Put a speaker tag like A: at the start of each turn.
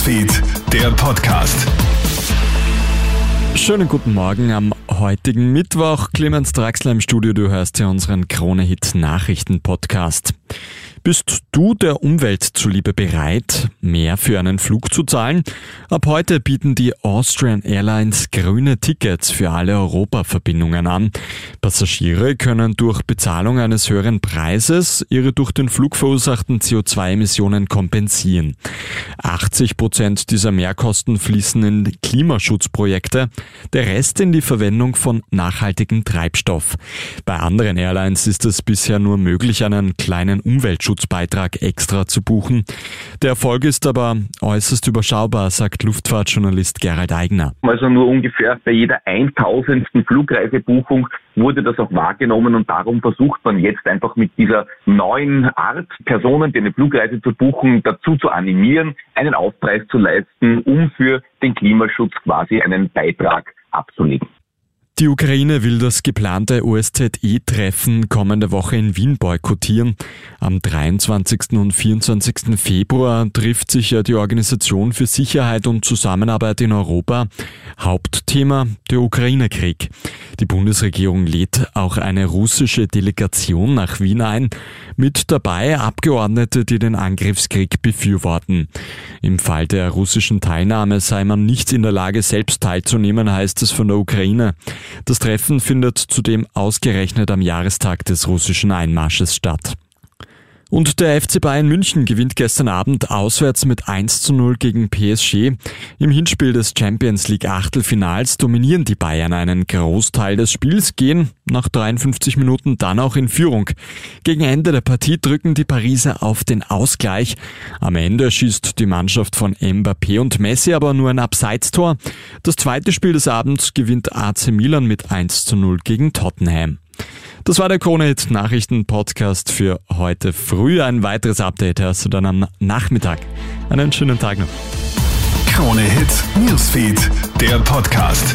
A: Newsfeed, der Podcast.
B: Schönen guten Morgen am heutigen Mittwoch. Clemens Draxler im Studio, du hörst ja unseren Krone-Hit Nachrichten-Podcast. Bist du der Umwelt zuliebe bereit, mehr für einen Flug zu zahlen? Ab heute bieten die Austrian Airlines grüne Tickets für alle Europaverbindungen an. Passagiere können durch Bezahlung eines höheren Preises ihre durch den Flug verursachten CO2-Emissionen kompensieren. 80 Prozent dieser Mehrkosten fließen in Klimaschutzprojekte, der Rest in die Verwendung von nachhaltigem Treibstoff. Bei anderen Airlines ist es bisher nur möglich, einen kleinen Umweltschutz Umweltschutzbeitrag extra zu buchen. Der Erfolg ist aber äußerst überschaubar, sagt Luftfahrtjournalist Gerald Eigner.
C: Also nur ungefähr bei jeder 1000. Flugreisebuchung wurde das auch wahrgenommen und darum versucht man jetzt einfach mit dieser neuen Art, Personen, die eine Flugreise zu buchen, dazu zu animieren, einen Aufpreis zu leisten, um für den Klimaschutz quasi einen Beitrag abzulegen.
B: Die Ukraine will das geplante OSZE-Treffen kommende Woche in Wien boykottieren. Am 23. und 24. Februar trifft sich ja die Organisation für Sicherheit und Zusammenarbeit in Europa. Hauptthema der Ukraine-Krieg. Die Bundesregierung lädt auch eine russische Delegation nach Wien ein, mit dabei Abgeordnete, die den Angriffskrieg befürworten. Im Fall der russischen Teilnahme sei man nicht in der Lage, selbst teilzunehmen, heißt es von der Ukraine. Das Treffen findet zudem ausgerechnet am Jahrestag des russischen Einmarsches statt. Und der FC Bayern München gewinnt gestern Abend auswärts mit 1 zu 0 gegen PSG. Im Hinspiel des Champions League Achtelfinals dominieren die Bayern einen Großteil des Spiels, gehen nach 53 Minuten dann auch in Führung. Gegen Ende der Partie drücken die Pariser auf den Ausgleich. Am Ende schießt die Mannschaft von Mbappé und Messi aber nur ein Abseitstor. Das zweite Spiel des Abends gewinnt AC Milan mit 1 zu 0 gegen Tottenham. Das war der Kronehit Nachrichten Podcast für heute früh. Ein weiteres Update hast du dann am Nachmittag. Einen schönen Tag noch.
A: Krone Hit Newsfeed, der Podcast.